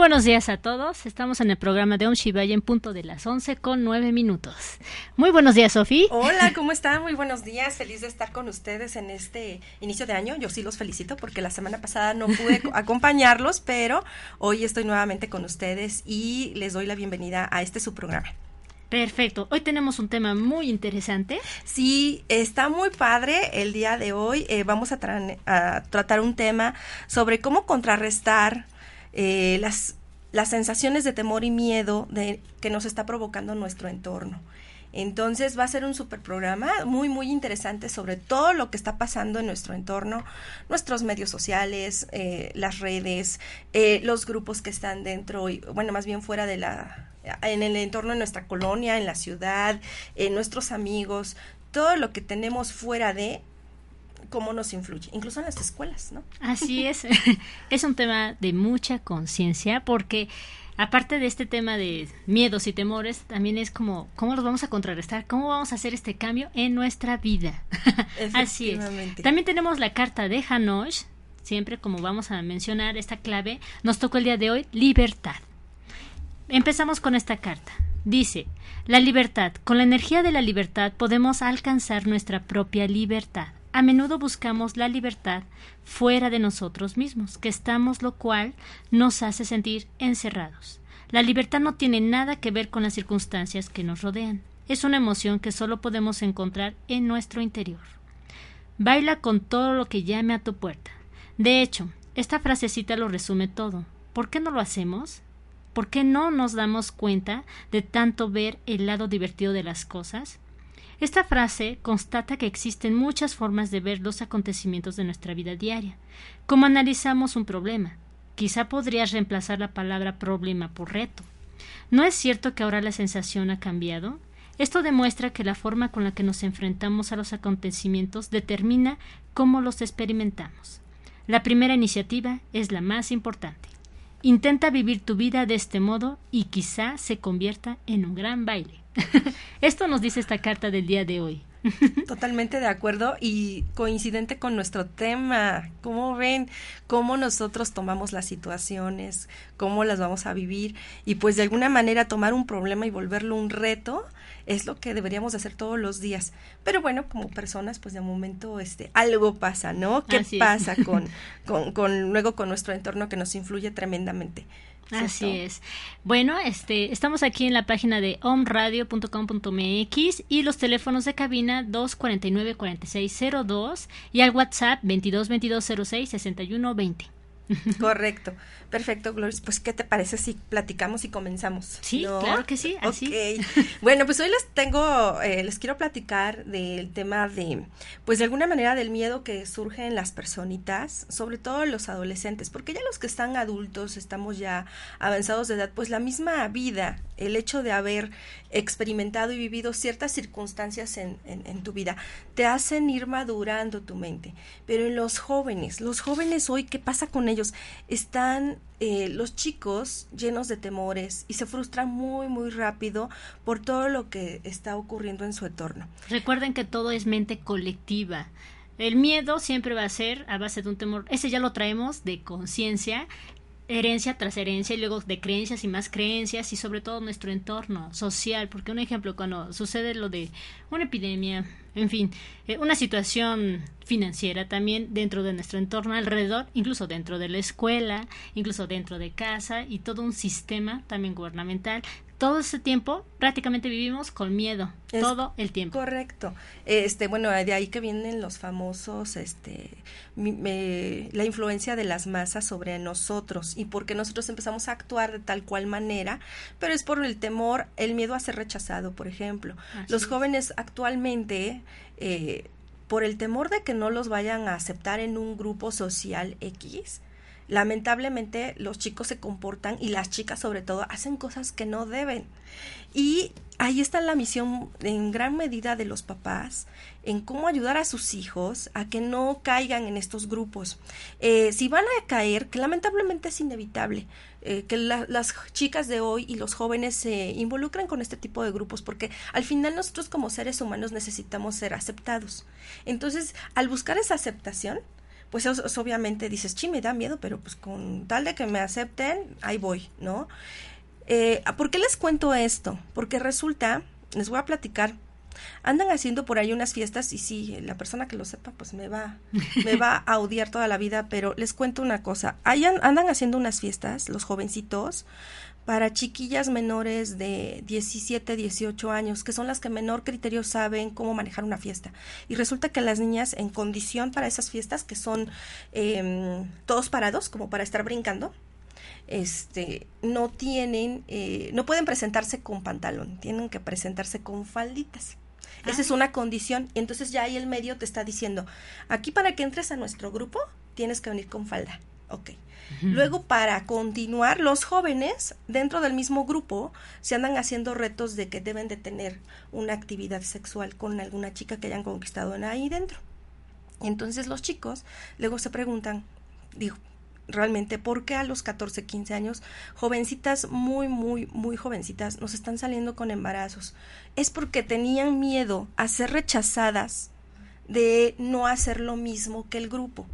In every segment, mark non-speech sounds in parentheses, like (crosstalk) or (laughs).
Buenos días a todos. Estamos en el programa de Om Shivaya en punto de las 11 con 9 minutos. Muy buenos días, Sofi. Hola, (laughs) ¿cómo están? Muy buenos días. Feliz de estar con ustedes en este inicio de año. Yo sí los felicito porque la semana pasada no pude (laughs) acompañarlos, pero hoy estoy nuevamente con ustedes y les doy la bienvenida a este su programa. Perfecto. Hoy tenemos un tema muy interesante. Sí, está muy padre el día de hoy. Eh, vamos a, a tratar un tema sobre cómo contrarrestar eh, las, las sensaciones de temor y miedo de, que nos está provocando nuestro entorno. Entonces va a ser un super programa muy, muy interesante sobre todo lo que está pasando en nuestro entorno, nuestros medios sociales, eh, las redes, eh, los grupos que están dentro, y, bueno, más bien fuera de la, en el entorno de nuestra colonia, en la ciudad, en nuestros amigos, todo lo que tenemos fuera de cómo nos influye, incluso en las escuelas, ¿no? Así es, (laughs) es un tema de mucha conciencia porque aparte de este tema de miedos y temores, también es como cómo los vamos a contrarrestar, cómo vamos a hacer este cambio en nuestra vida. (laughs) Así es. También tenemos la carta de Hanosh, siempre como vamos a mencionar esta clave, nos tocó el día de hoy libertad. Empezamos con esta carta. Dice, la libertad, con la energía de la libertad podemos alcanzar nuestra propia libertad. A menudo buscamos la libertad fuera de nosotros mismos, que estamos lo cual nos hace sentir encerrados. La libertad no tiene nada que ver con las circunstancias que nos rodean. Es una emoción que solo podemos encontrar en nuestro interior. Baila con todo lo que llame a tu puerta. De hecho, esta frasecita lo resume todo. ¿Por qué no lo hacemos? ¿Por qué no nos damos cuenta de tanto ver el lado divertido de las cosas? Esta frase constata que existen muchas formas de ver los acontecimientos de nuestra vida diaria. Como analizamos un problema, quizá podrías reemplazar la palabra problema por reto. ¿No es cierto que ahora la sensación ha cambiado? Esto demuestra que la forma con la que nos enfrentamos a los acontecimientos determina cómo los experimentamos. La primera iniciativa es la más importante. Intenta vivir tu vida de este modo y quizá se convierta en un gran baile. (laughs) Esto nos dice esta carta del día de hoy. (laughs) Totalmente de acuerdo y coincidente con nuestro tema. ¿Cómo ven cómo nosotros tomamos las situaciones, cómo las vamos a vivir y pues de alguna manera tomar un problema y volverlo un reto es lo que deberíamos hacer todos los días. Pero bueno, como personas pues de momento este algo pasa, ¿no? ¿Qué pasa con, (laughs) con, con luego con nuestro entorno que nos influye tremendamente? Así es. Bueno, este, estamos aquí en la página de omradio.com.mx y los teléfonos de cabina 249-4602 y al WhatsApp 222206-6120. Correcto. Perfecto, Gloria. Pues, ¿qué te parece si platicamos y comenzamos? Sí, claro que sí. Así. Bueno, pues hoy les tengo, eh, les quiero platicar del tema de, pues de alguna manera del miedo que surge en las personitas, sobre todo los adolescentes, porque ya los que están adultos, estamos ya avanzados de edad, pues la misma vida, el hecho de haber experimentado y vivido ciertas circunstancias en, en tu vida, te hacen ir madurando tu mente. Pero en los jóvenes, los jóvenes hoy, ¿qué pasa con ellos? Están eh, los chicos llenos de temores y se frustran muy, muy rápido por todo lo que está ocurriendo en su entorno. Recuerden que todo es mente colectiva. El miedo siempre va a ser a base de un temor. Ese ya lo traemos de conciencia, herencia tras herencia y luego de creencias y más creencias y sobre todo nuestro entorno social. Porque un ejemplo, cuando sucede lo de una epidemia, en fin, eh, una situación financiera también dentro de nuestro entorno alrededor, incluso dentro de la escuela, incluso dentro de casa y todo un sistema también gubernamental. Todo ese tiempo prácticamente vivimos con miedo, todo el tiempo. Correcto. Este, bueno, de ahí que vienen los famosos, este, la influencia de las masas sobre nosotros y porque nosotros empezamos a actuar de tal cual manera, pero es por el temor, el miedo a ser rechazado, por ejemplo. los jóvenes actualmente eh, por el temor de que no los vayan a aceptar en un grupo social X, lamentablemente los chicos se comportan y las chicas sobre todo hacen cosas que no deben. Y ahí está la misión en gran medida de los papás en cómo ayudar a sus hijos a que no caigan en estos grupos. Eh, si van a caer, que lamentablemente es inevitable, eh, que las chicas de hoy y los jóvenes se involucren con este tipo de grupos, porque al final nosotros como seres humanos necesitamos ser aceptados. Entonces, al buscar esa aceptación, pues obviamente dices, sí, me da miedo, pero pues con tal de que me acepten, ahí voy, ¿no? Eh, ¿Por qué les cuento esto? Porque resulta, les voy a platicar andan haciendo por ahí unas fiestas y sí, la persona que lo sepa pues me va, me va a odiar toda la vida, pero les cuento una cosa, andan haciendo unas fiestas, los jovencitos, para chiquillas menores de 17, 18 años, que son las que menor criterio saben cómo manejar una fiesta. Y resulta que las niñas en condición para esas fiestas, que son em, todos parados, como para estar brincando, este, no tienen, eh, no pueden presentarse con pantalón, tienen que presentarse con falditas. Esa es ah. una condición. Entonces ya ahí el medio te está diciendo, aquí para que entres a nuestro grupo, tienes que venir con falda. Ok. Luego, para continuar, los jóvenes dentro del mismo grupo se andan haciendo retos de que deben de tener una actividad sexual con alguna chica que hayan conquistado ahí dentro. Entonces los chicos luego se preguntan, digo, realmente por qué a los 14, 15 años, jovencitas muy, muy, muy jovencitas nos están saliendo con embarazos. Es porque tenían miedo a ser rechazadas de no hacer lo mismo que el grupo.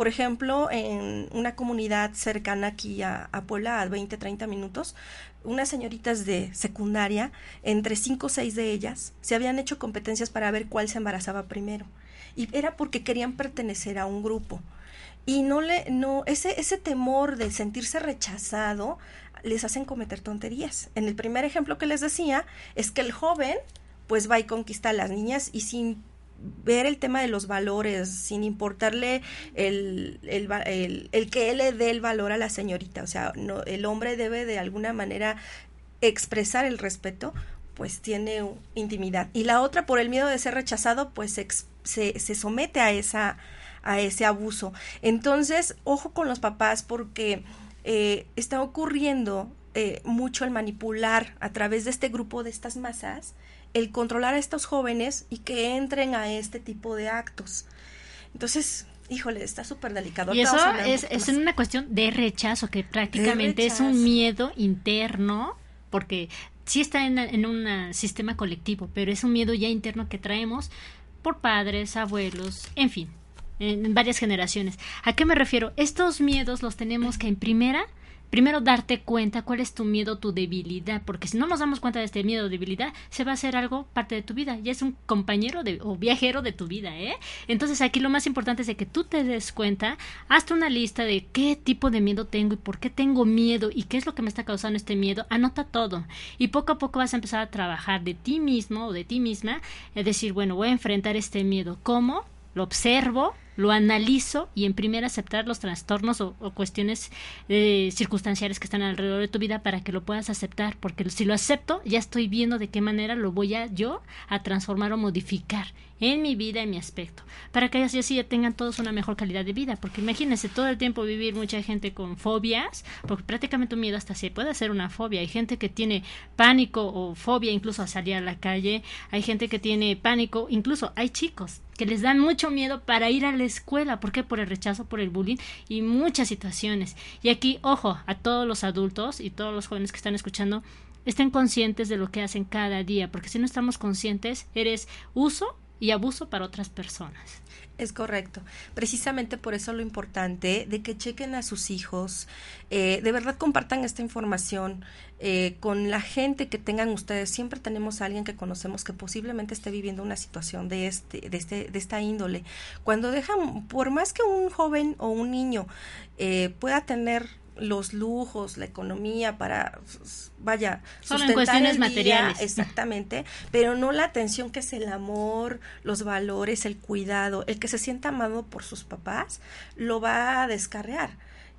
Por ejemplo, en una comunidad cercana aquí a, a Puebla, a 20, 30 minutos, unas señoritas de secundaria, entre 5 o 6 de ellas, se habían hecho competencias para ver cuál se embarazaba primero. Y era porque querían pertenecer a un grupo y no le no ese ese temor de sentirse rechazado les hacen cometer tonterías. En el primer ejemplo que les decía es que el joven pues va y conquista a las niñas y sin ver el tema de los valores, sin importarle el, el, el, que él le dé el valor a la señorita. O sea, no, el hombre debe de alguna manera expresar el respeto, pues tiene intimidad. Y la otra, por el miedo de ser rechazado, pues se, se somete a esa, a ese abuso. Entonces, ojo con los papás porque eh, está ocurriendo eh, mucho el manipular a través de este grupo de estas masas, el controlar a estos jóvenes y que entren a este tipo de actos. Entonces, híjole, está súper delicado. Y eso es, es una cuestión de rechazo, que prácticamente es un miedo interno, porque sí está en, en un sistema colectivo, pero es un miedo ya interno que traemos por padres, abuelos, en fin, en varias generaciones. ¿A qué me refiero? Estos miedos los tenemos que en primera primero darte cuenta cuál es tu miedo, tu debilidad, porque si no nos damos cuenta de este miedo o debilidad, se va a hacer algo parte de tu vida, ya es un compañero de, o viajero de tu vida, ¿eh? Entonces aquí lo más importante es de que tú te des cuenta, hazte una lista de qué tipo de miedo tengo y por qué tengo miedo y qué es lo que me está causando este miedo, anota todo y poco a poco vas a empezar a trabajar de ti mismo o de ti misma, es decir, bueno, voy a enfrentar este miedo, ¿cómo? Lo observo, lo analizo y en primera aceptar los trastornos o, cuestiones eh, circunstanciales que están alrededor de tu vida para que lo puedas aceptar, porque si lo acepto ya estoy viendo de qué manera lo voy a yo a transformar o modificar en mi vida, en mi aspecto, para que así, así tengan todos una mejor calidad de vida, porque imagínense todo el tiempo vivir mucha gente con fobias, porque prácticamente un miedo hasta se puede hacer una fobia, hay gente que tiene pánico o fobia incluso a salir a la calle, hay gente que tiene pánico, incluso hay chicos que les dan mucho miedo para ir a la escuela, ¿por qué? Por el rechazo, por el bullying y muchas situaciones. Y aquí, ojo, a todos los adultos y todos los jóvenes que están escuchando, estén conscientes de lo que hacen cada día, porque si no estamos conscientes, eres uso y abuso para otras personas. Es correcto. Precisamente por eso lo importante de que chequen a sus hijos, eh, de verdad compartan esta información eh, con la gente que tengan ustedes. Siempre tenemos a alguien que conocemos que posiblemente esté viviendo una situación de este, de este, de esta índole. Cuando dejan, por más que un joven o un niño eh, pueda tener los lujos, la economía para, vaya, Solo en cuestiones materiales. Exactamente, pero no la atención que es el amor, los valores, el cuidado, el que se sienta amado por sus papás, lo va a descarrear.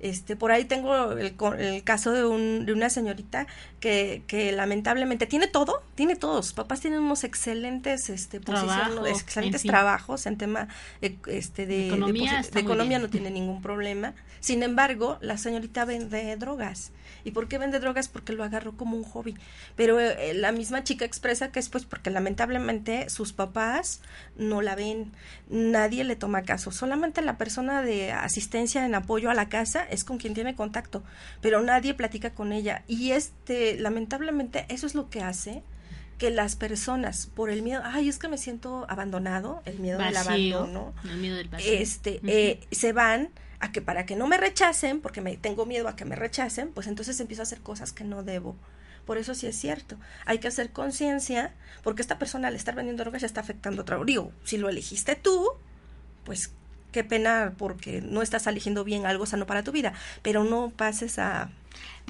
Este, por ahí tengo el, el caso de, un, de una señorita que, que, lamentablemente tiene todo, tiene todos. Sus papás tienen unos excelentes este, posiciones, excelentes trabajos en tema eh, este, de, economía, de, economía no tiene ningún problema. Sin embargo, la señorita vende drogas. ¿Y por qué vende drogas? Porque lo agarró como un hobby. Pero eh, la misma chica expresa que es pues porque lamentablemente sus papás no la ven, nadie le toma caso. Solamente la persona de asistencia en apoyo a la casa es con quien tiene contacto, pero nadie platica con ella. Y este, lamentablemente, eso es lo que hace que las personas por el miedo, ay, es que me siento abandonado, el miedo del abandono, el miedo del este, eh, se van a que para que no me rechacen, porque me tengo miedo a que me rechacen, pues entonces empiezo a hacer cosas que no debo. Por eso sí es cierto. Hay que hacer conciencia, porque esta persona al estar vendiendo drogas ya está afectando a otro. Digo, si lo elegiste tú, pues qué pena porque no estás eligiendo bien algo sano para tu vida, pero no pases a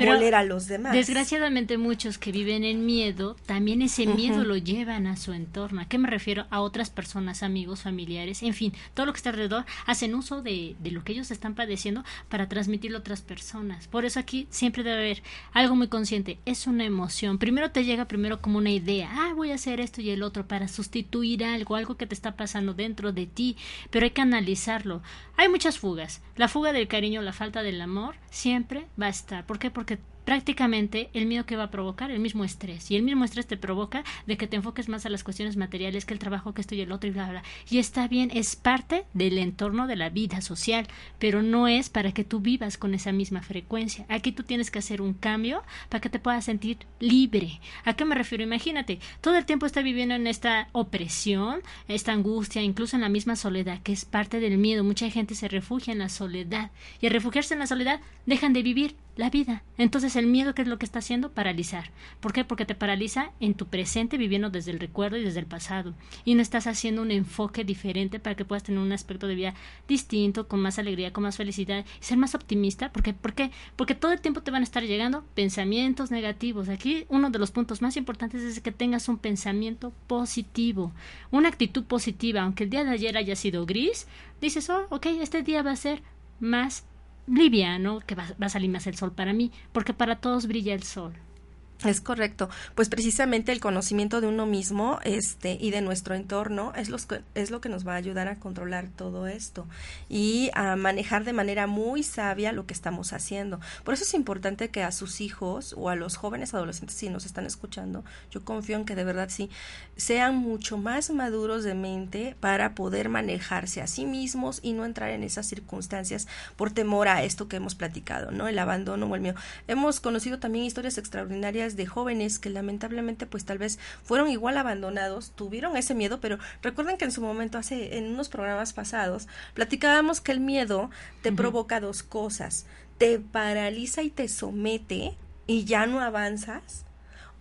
pero a los demás. Desgraciadamente muchos que viven en miedo, también ese miedo lo llevan a su entorno. ¿A qué me refiero? A otras personas, amigos, familiares, en fin, todo lo que está alrededor, hacen uso de, de lo que ellos están padeciendo para transmitirlo a otras personas. Por eso aquí siempre debe haber algo muy consciente, es una emoción. Primero te llega primero como una idea, ah, voy a hacer esto y el otro para sustituir algo, algo que te está pasando dentro de ti, pero hay que analizarlo. Hay muchas fugas. La fuga del cariño, la falta del amor, siempre va a estar. ¿Por qué? Porque prácticamente el miedo que va a provocar el mismo estrés. Y el mismo estrés te provoca de que te enfoques más a las cuestiones materiales que el trabajo que esto y el otro y bla bla y está bien es parte del entorno de la vida social pero no es para que tú vivas con esa misma frecuencia. Aquí tú tienes que hacer un cambio para que te puedas sentir libre. A qué me refiero imagínate todo el tiempo está viviendo en esta opresión esta angustia incluso en la misma soledad que es parte del miedo. Mucha gente se refugia en la soledad y al refugiarse en la soledad dejan de vivir la vida. Entonces el miedo, ¿qué es lo que está haciendo? Paralizar. ¿Por qué? Porque te paraliza en tu presente viviendo desde el recuerdo y desde el pasado. Y no estás haciendo un enfoque diferente para que puedas tener un aspecto de vida distinto, con más alegría, con más felicidad y ser más optimista. ¿Por qué? ¿Por qué? Porque todo el tiempo te van a estar llegando pensamientos negativos. Aquí uno de los puntos más importantes es que tengas un pensamiento positivo, una actitud positiva. Aunque el día de ayer haya sido gris, dices, oh, ok, este día va a ser más liviano, que va, va a salir más el sol para mí, porque para todos brilla el sol. Es correcto, pues precisamente el conocimiento de uno mismo este, y de nuestro entorno es, los, es lo que nos va a ayudar a controlar todo esto y a manejar de manera muy sabia lo que estamos haciendo. Por eso es importante que a sus hijos o a los jóvenes adolescentes, si nos están escuchando, yo confío en que de verdad sí, sean mucho más maduros de mente para poder manejarse a sí mismos y no entrar en esas circunstancias por temor a esto que hemos platicado, ¿no? El abandono o el mío. Hemos conocido también historias extraordinarias de jóvenes que lamentablemente pues tal vez fueron igual abandonados, tuvieron ese miedo, pero recuerden que en su momento hace en unos programas pasados platicábamos que el miedo te provoca dos cosas, te paraliza y te somete y ya no avanzas,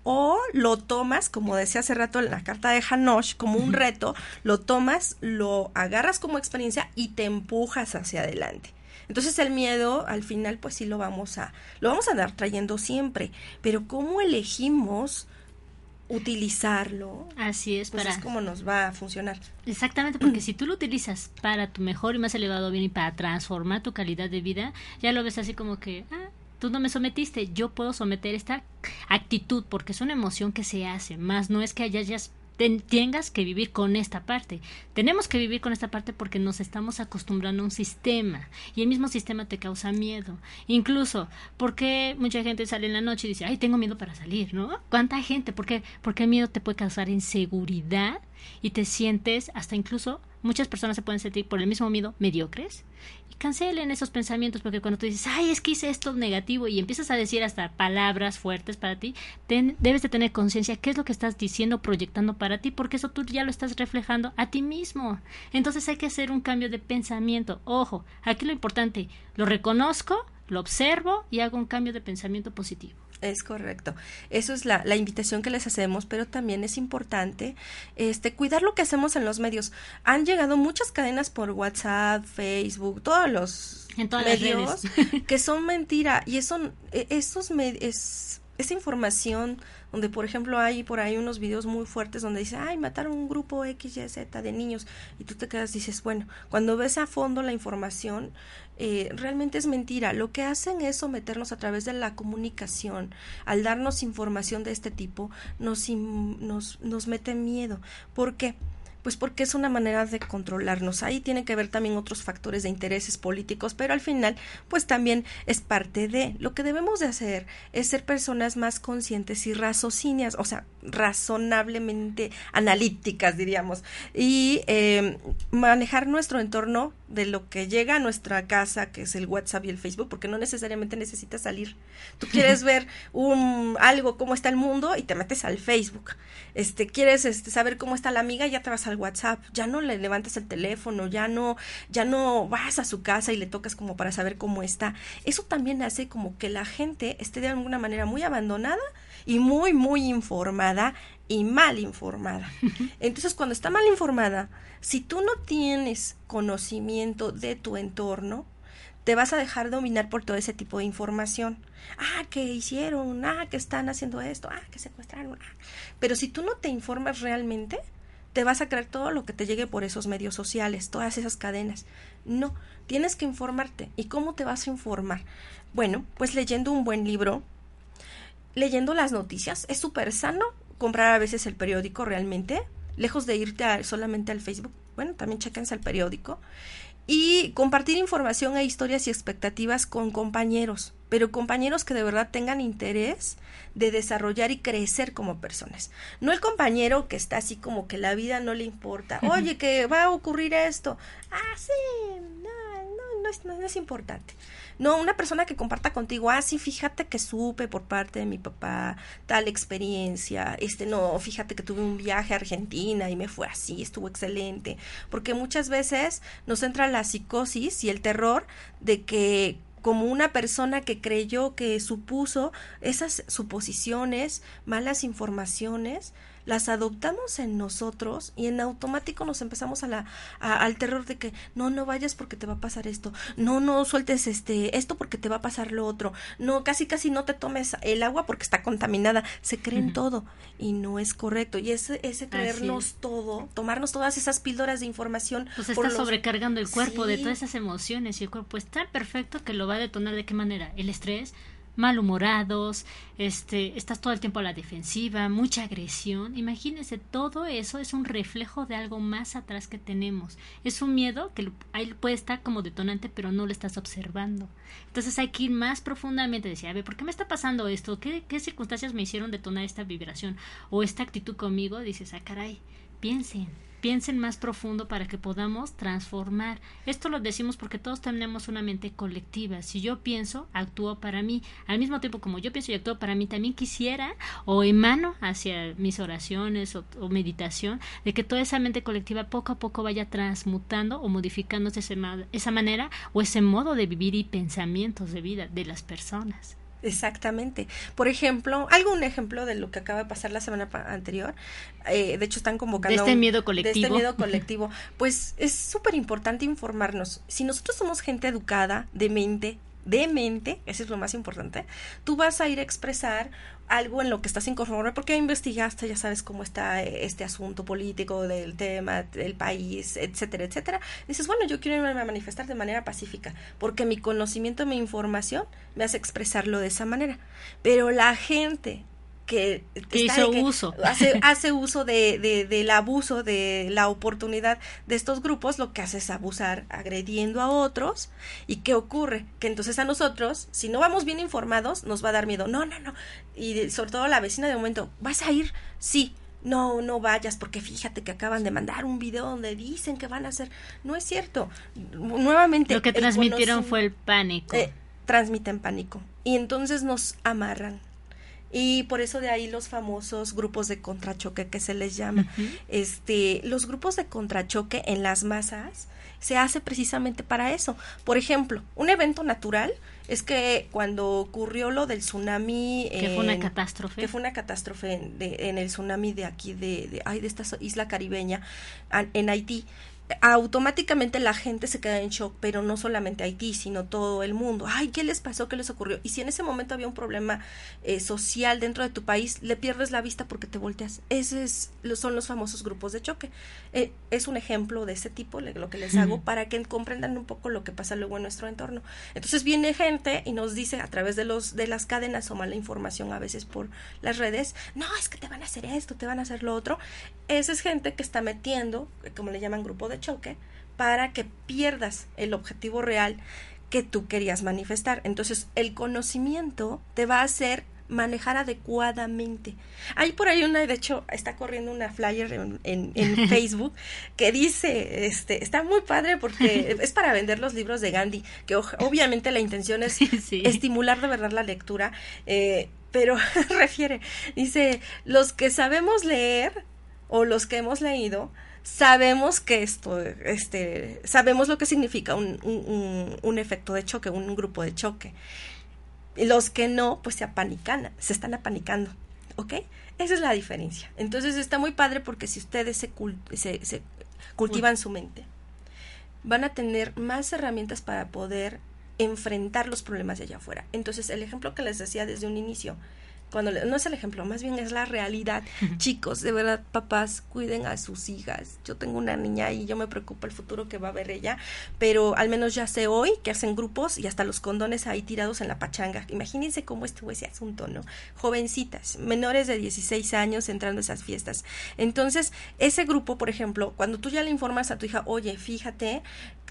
o lo tomas, como decía hace rato en la carta de Hanosh, como un reto, lo tomas, lo agarras como experiencia y te empujas hacia adelante. Entonces el miedo al final pues sí lo vamos a lo vamos a andar trayendo siempre, pero cómo elegimos utilizarlo. Así es, pues para es como nos va a funcionar. Exactamente, porque si tú lo utilizas para tu mejor y más elevado bien y para transformar tu calidad de vida, ya lo ves así como que, ah, tú no me sometiste, yo puedo someter esta actitud porque es una emoción que se hace, más no es que hayas tengas que vivir con esta parte. Tenemos que vivir con esta parte porque nos estamos acostumbrando a un sistema y el mismo sistema te causa miedo. Incluso porque mucha gente sale en la noche y dice, ay, tengo miedo para salir, ¿no? ¿Cuánta gente? ¿Por qué? Porque el miedo te puede causar inseguridad y te sientes hasta incluso muchas personas se pueden sentir por el mismo miedo mediocres y cancelen esos pensamientos porque cuando tú dices, ay, es que hice esto negativo y empiezas a decir hasta palabras fuertes para ti, debes de tener conciencia qué es lo que estás diciendo, proyectando para ti, porque eso tú ya lo estás reflejando a ti mismo. Entonces hay que hacer un cambio de pensamiento. Ojo, aquí lo importante, lo reconozco, lo observo y hago un cambio de pensamiento positivo. Es correcto. Eso es la, la, invitación que les hacemos, pero también es importante este, cuidar lo que hacemos en los medios. Han llegado muchas cadenas por WhatsApp, Facebook, todos los medios (laughs) que son mentira. Y eso, e, esos es, esa información donde por ejemplo hay por ahí unos videos muy fuertes donde dice, ay, mataron un grupo X, Y, Z de niños y tú te quedas, dices, bueno, cuando ves a fondo la información, eh, realmente es mentira. Lo que hacen es someternos a través de la comunicación. Al darnos información de este tipo, nos, nos, nos mete miedo. ¿Por qué? Pues porque es una manera de controlarnos. Ahí tiene que ver también otros factores de intereses políticos, pero al final, pues también es parte de lo que debemos de hacer es ser personas más conscientes y raciocinias, o sea, razonablemente analíticas, diríamos, y eh, manejar nuestro entorno de lo que llega a nuestra casa, que es el WhatsApp y el Facebook, porque no necesariamente necesitas salir. Tú quieres (laughs) ver un algo cómo está el mundo y te metes al Facebook. Este, quieres este, saber cómo está la amiga, ya te vas al WhatsApp, ya no le levantas el teléfono, ya no, ya no vas a su casa y le tocas como para saber cómo está. Eso también hace como que la gente esté de alguna manera muy abandonada y muy, muy informada y mal informada. (laughs) Entonces, cuando está mal informada, si tú no tienes conocimiento de tu entorno, te vas a dejar dominar por todo ese tipo de información. Ah, que hicieron, ah, que están haciendo esto, ah, que secuestraron. Ah. Pero si tú no te informas realmente, te vas a creer todo lo que te llegue por esos medios sociales, todas esas cadenas. No, tienes que informarte. ¿Y cómo te vas a informar? Bueno, pues leyendo un buen libro, leyendo las noticias, es súper sano comprar a veces el periódico realmente, lejos de irte solamente al Facebook. Bueno, también chequense el periódico y compartir información e historias y expectativas con compañeros, pero compañeros que de verdad tengan interés de desarrollar y crecer como personas. No el compañero que está así como que la vida no le importa. Oye, que va a ocurrir esto. Ah, sí, no, no, no, es, no es importante. No, una persona que comparta contigo, ah, sí, fíjate que supe por parte de mi papá tal experiencia, este, no, fíjate que tuve un viaje a Argentina y me fue así, estuvo excelente, porque muchas veces nos entra la psicosis y el terror de que como una persona que creyó que supuso esas suposiciones, malas informaciones, las adoptamos en nosotros y en automático nos empezamos a la, al terror de que no, no vayas porque te va a pasar esto, no, no sueltes este, esto porque te va a pasar lo otro, no, casi casi no te tomes el agua porque está contaminada, se creen todo y no es correcto. Y ese, ese creernos todo, tomarnos todas esas píldoras de información. Pues está sobrecargando el cuerpo de todas esas emociones y el cuerpo está perfecto que lo va a detonar de qué manera, el estrés, malhumorados, este, estás todo el tiempo a la defensiva, mucha agresión. Imagínense, todo eso es un reflejo de algo más atrás que tenemos. Es un miedo que ahí puede estar como detonante, pero no lo estás observando. Entonces hay que ir más profundamente, decir, a ver, ¿por qué me está pasando esto? ¿Qué, qué circunstancias me hicieron detonar esta vibración o esta actitud conmigo? Dices, ah, caray, piensen piensen más profundo para que podamos transformar. Esto lo decimos porque todos tenemos una mente colectiva. Si yo pienso, actúo para mí. Al mismo tiempo como yo pienso y actúo para mí, también quisiera o emano hacia mis oraciones o, meditación de que toda esa mente colectiva poco a poco vaya transmutando o modificándose esa manera o ese modo de vivir y pensamientos de vida de las personas. Exactamente. Por ejemplo, algún ejemplo de lo que acaba de pasar la semana anterior. Eh, de hecho, están convocando. De este miedo colectivo. De este miedo colectivo. Pues es súper importante informarnos. Si nosotros somos gente educada, de mente, de mente, eso es lo más importante, tú vas a ir a expresar algo en lo que estás inconforme porque investigaste, ya sabes cómo está este asunto político del tema, del país, etcétera, etcétera. Dices, bueno, yo quiero irme a manifestar de manera pacífica porque mi conocimiento, mi información me hace expresarlo de esa manera. Pero la gente que, hizo uso. Hace, (laughs) hace uso de, de, del abuso de la oportunidad de estos grupos, lo que hace es abusar agrediendo a otros. ¿Y qué ocurre? Que entonces a nosotros, si no vamos bien informados, nos va a dar miedo. No, no, no. Y sobre todo la vecina de momento, ¿vas a ir? Sí. No, no vayas porque fíjate que acaban de mandar un video donde dicen que van a hacer. No es cierto. Nuevamente. Lo que transmitieron fue el pánico. Eh, transmiten pánico. Y entonces nos amarran y por eso de ahí los famosos grupos de contrachoque que se les llama. Este, los grupos de contrachoque en las masas se hace precisamente para eso. Por ejemplo, un evento natural es que cuando ocurrió lo del tsunami que fue una catástrofe que fue una catástrofe en, en el tsunami de aquí de, de, ay, de esta isla caribeña en Haití automáticamente la gente se queda en shock, pero no solamente Haití, sino todo el mundo. Ay, ¿qué les pasó? ¿Qué les ocurrió? Y si en ese momento había un problema eh, social dentro de tu país, le pierdes la vista porque te volteas. Esos son los famosos grupos de choque. Eh, es un ejemplo de ese tipo lo que les hago para que comprendan un poco lo que pasa luego en nuestro entorno. Entonces viene gente y nos dice a través de los de las cadenas o mala información a veces por las redes, no, es que te van a hacer esto, te van a hacer lo otro. Esa es gente que está metiendo, como le llaman grupo de choque para que pierdas el objetivo real que tú querías manifestar. Entonces, el conocimiento te va a hacer manejar adecuadamente. Hay por ahí una, de hecho, está corriendo una flyer en, (laughs) Facebook que dice, este, está muy padre porque (laughs) es para vender los libros de Gandhi, que obviamente la intención es estimular de verdad la lectura, eh, pero (laughs) refiere, dice, los que sabemos leer o los que hemos leído, sabemos que esto, este, sabemos lo que significa un, un, un, efecto de choque, un, grupo de choque. Los que no, pues se apanican, se están apanicando, ¿ok? Esa es la diferencia. Entonces está muy padre porque si ustedes se, se, se cultivan su mente, van a tener más herramientas para poder enfrentar los problemas de allá afuera. Entonces, el ejemplo que les decía desde un inicio, cuando no es el ejemplo, más bien es la realidad. Chicos, de verdad, papás, cuiden a sus hijas. Yo tengo una niña y yo me preocupa el futuro que va a ver ella, pero al menos ya sé hoy que hacen grupos y hasta los condones ahí tirados en la pachanga. Imagínense cómo estuvo ese asunto, ¿no? Jovencitas, menores de 16 años entrando a esas fiestas. Entonces, ese grupo, por ejemplo, cuando tú ya le informas a tu hija, oye, fíjate,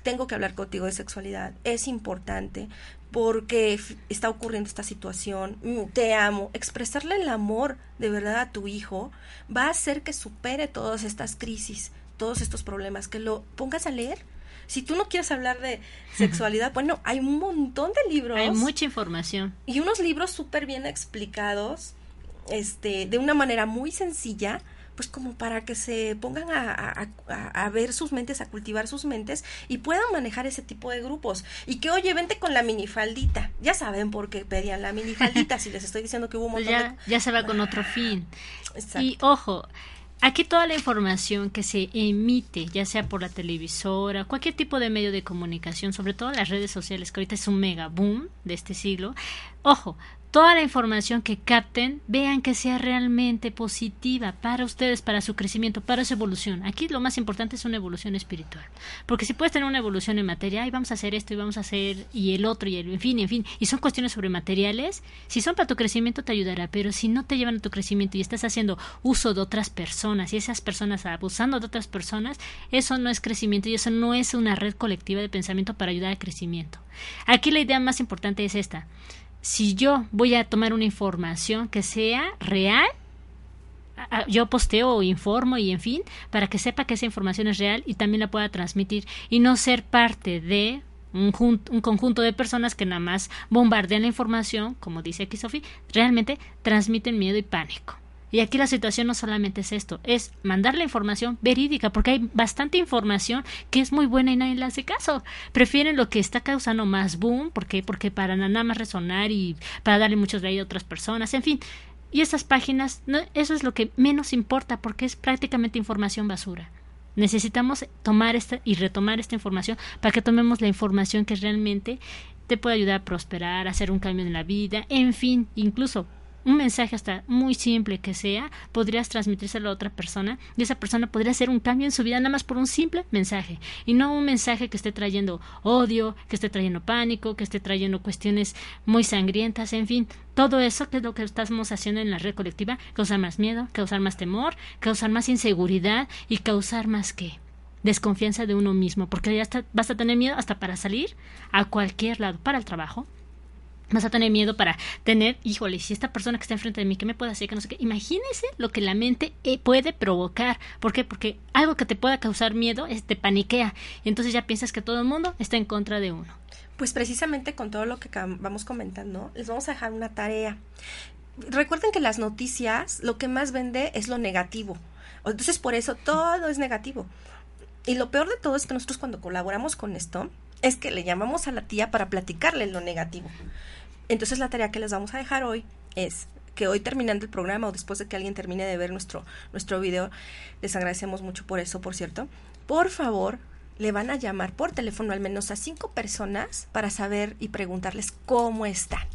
tengo que hablar contigo de sexualidad, es importante, porque está ocurriendo esta situación, mm, te amo, expresarle el amor de verdad a tu hijo va a hacer que supere todas estas crisis, todos estos problemas, que lo pongas a leer. Si tú no quieres hablar de sexualidad, bueno, hay un montón de libros. Hay mucha información. Y unos libros súper bien explicados, este, de una manera muy sencilla, pues como para que se pongan a, a, ver sus mentes, a cultivar sus mentes y puedan manejar ese tipo de grupos. Y que, oye, vente con la minifaldita. Ya saben por qué pedían la minifaldita, si les estoy diciendo que hubo un pues montón ya, Ya se va con otro fin. Y ojo, Aquí toda la información que se emite, ya sea por la televisora, cualquier tipo de medio de comunicación, sobre todo las redes sociales, que ahorita es un mega boom de este siglo, ojo, toda la información que capten, vean que sea realmente positiva para ustedes, para su crecimiento, para su evolución. Aquí lo más importante es una evolución espiritual. Porque si puedes tener una evolución en materia, y vamos a hacer esto y vamos a hacer y el otro y el, en fin, en fin, y son cuestiones sobre materiales, si son para tu crecimiento te ayudará, pero si no te llevan a tu crecimiento y estás haciendo uso de otras personas y esas personas abusando de otras personas, eso no es crecimiento y eso no es una red colectiva de pensamiento para ayudar al crecimiento. Aquí la idea más importante es esta si yo voy a tomar una información que sea real, yo posteo informo y en fin, para que sepa que esa información es real y también la pueda transmitir y no ser parte de un, un, conjunto de personas que nada más bombardean la información, como dice aquí Sofía, realmente transmiten miedo y pánico. Y aquí la situación no solamente es esto, es mandar la información verídica, porque hay bastante información que es muy buena y nadie le hace caso. Prefieren lo que está causando más boom, porque porque para nada más resonar y para darle muchos de a otras personas, en fin. Y esas páginas, no, eso es lo que menos importa, porque es prácticamente información basura. Necesitamos tomar esta y retomar esta información para que tomemos la información que realmente te puede ayudar a prosperar, a hacer un cambio en la vida, en fin, incluso un mensaje hasta muy simple que sea, podrías transmitírselo a otra persona y esa persona podría hacer un cambio en su vida nada más por un simple mensaje y no un mensaje que esté trayendo odio, que esté trayendo pánico, que esté trayendo cuestiones muy sangrientas, en fin, todo eso que es lo que estamos haciendo en la red colectiva, causar más miedo, causar más temor, causar más inseguridad y causar más que desconfianza de uno mismo, porque ya vas a tener miedo hasta para salir a cualquier lado, para el trabajo, vas a tener miedo para tener, híjole, si esta persona que está enfrente de mí, ¿qué me puede hacer? Que no sé qué. Imagínese lo que la mente eh, puede provocar. ¿Por qué? Porque algo que te pueda causar miedo es, te paniquea. Y entonces ya piensas que todo el mundo está en contra de uno. Pues precisamente con todo lo que vamos comentando, les vamos a dejar una tarea. Recuerden que las noticias, lo que más vende es lo negativo. Entonces por eso todo es negativo. Y lo peor de todo es que nosotros cuando colaboramos con esto, es que le llamamos a la tía para platicarle lo negativo. Entonces la tarea que les vamos a dejar hoy es que hoy terminando el programa o después de que alguien termine de ver nuestro, nuestro video, les agradecemos mucho por eso, por cierto, por favor le van a llamar por teléfono al menos a cinco personas para saber y preguntarles cómo están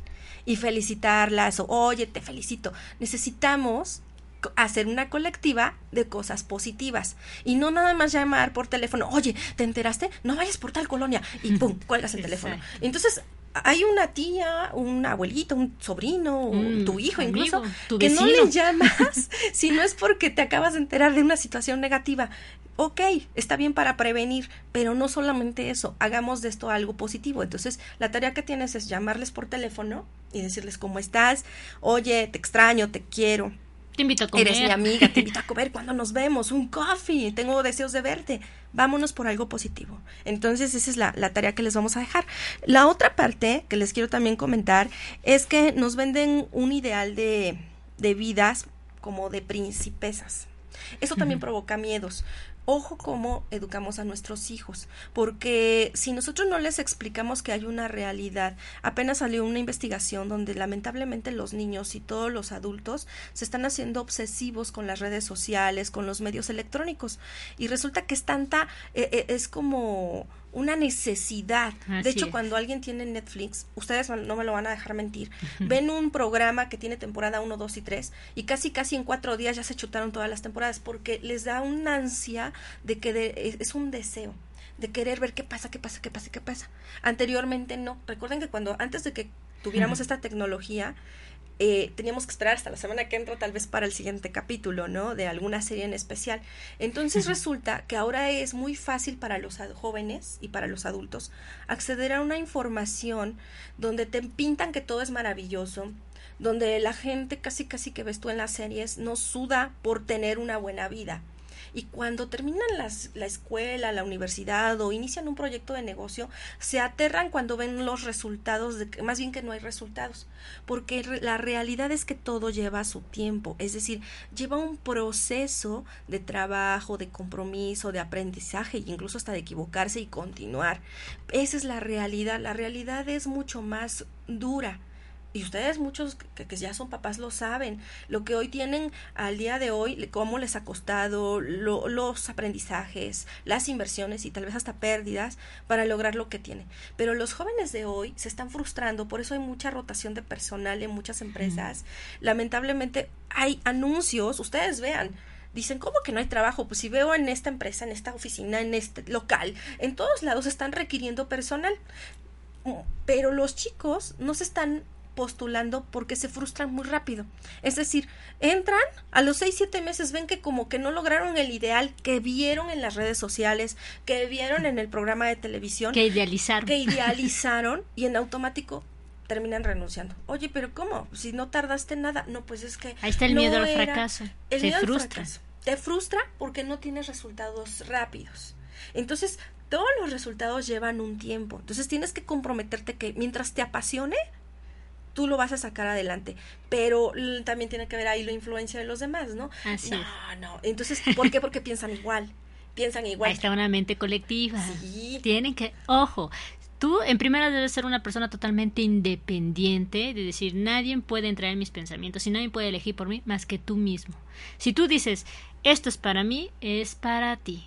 y felicitarlas o oye, te felicito. Necesitamos hacer una colectiva de cosas positivas y no nada más llamar por teléfono, oye, ¿te enteraste? No vayas por tal colonia y pum, cuelgas el (laughs) teléfono. Entonces, hay una tía, un abuelito, un sobrino, tu mm, hijo incluso, que no le llamas (laughs) si no es porque te acabas de enterar de una situación negativa. Ok, está bien para prevenir, pero no solamente eso, hagamos de esto algo positivo. Entonces, la tarea que tienes es llamarles por teléfono y decirles cómo estás, oye, te extraño, te quiero, te invito a comer. Eres mi amiga, te (laughs) invito a comer cuando nos vemos, un coffee, tengo deseos de verte. Vámonos por algo positivo. Entonces, esa es la, la, tarea que les vamos a dejar. La otra parte que les quiero también comentar es que nos venden un ideal de, de vidas como de principesas. Eso también provoca miedos ojo cómo educamos a nuestros hijos, porque si nosotros no les explicamos que hay una realidad, apenas salió una investigación donde lamentablemente los niños y todos los adultos se están haciendo obsesivos con las redes sociales, con los medios electrónicos, y resulta que es tanta, eh, eh, es como una necesidad. de hecho, cuando alguien tiene Netflix, ustedes no me lo van a dejar mentir, (laughs) ven un programa que tiene temporada 1, 2 y 3 y casi casi en cuatro días ya se chutaron todas las temporadas porque les da una ansia de que es un deseo de querer ver qué pasa, qué pasa, qué pasa, qué pasa. Anteriormente no. Recuerden que cuando antes de que tuviéramos esta tecnología, eh, teníamos que esperar hasta la semana que entra tal vez para el siguiente capítulo, ¿no? De alguna serie en especial. Entonces resulta que ahora es muy fácil para los jóvenes y para los adultos acceder a una información donde te pintan que todo es maravilloso, donde la gente casi casi que ves tú en las series no suda por tener una buena vida y cuando terminan las, la escuela, la universidad o inician un proyecto de negocio, se aterran cuando ven los resultados, de, más bien que no hay resultados, porque la realidad es que todo lleva su tiempo, es decir, lleva un proceso de trabajo, de compromiso, de aprendizaje e incluso hasta de equivocarse y continuar. Esa es la realidad, la realidad es mucho más dura y ustedes muchos que, ya son papás lo saben, lo que hoy tienen al día de hoy, cómo les ha costado los aprendizajes, las inversiones y tal vez hasta pérdidas para lograr lo que tienen. Pero los jóvenes de hoy se están frustrando, por eso hay mucha rotación de personal en muchas empresas. Lamentablemente hay anuncios, ustedes vean, dicen, ¿cómo que no hay trabajo? Pues si veo en esta empresa, en esta oficina, en este local, en todos lados están requiriendo personal. Mm, pero los chicos no se están postulando porque se frustran muy rápido. Es decir, entran, a los seis, siete meses ven que como que no lograron el ideal que vieron en las redes sociales, que vieron en el programa de televisión. Que idealizaron. Que idealizaron y en automático terminan renunciando. Oye, pero ¿cómo? Si no tardaste nada. No, pues es que... Ahí está el miedo no al era- fracaso. el Se miedo al fracaso. Te frustra porque no tienes resultados rápidos. Entonces, todos los resultados llevan un tiempo. Entonces, tienes que comprometerte que mientras te apasione, tú lo vas a sacar adelante. Pero también tiene que ver ahí la influencia de los demás, ¿no? Así no, es. no. Entonces, ¿por qué? Porque piensan igual. Piensan igual. Ahí está una mente colectiva. Sí. Tienen que, ojo, tú en primera debes ser una persona totalmente independiente, de decir, nadie puede entrar en mis pensamientos y nadie puede elegir por mí más que tú mismo. Si tú dices, esto es para mí, es para ti.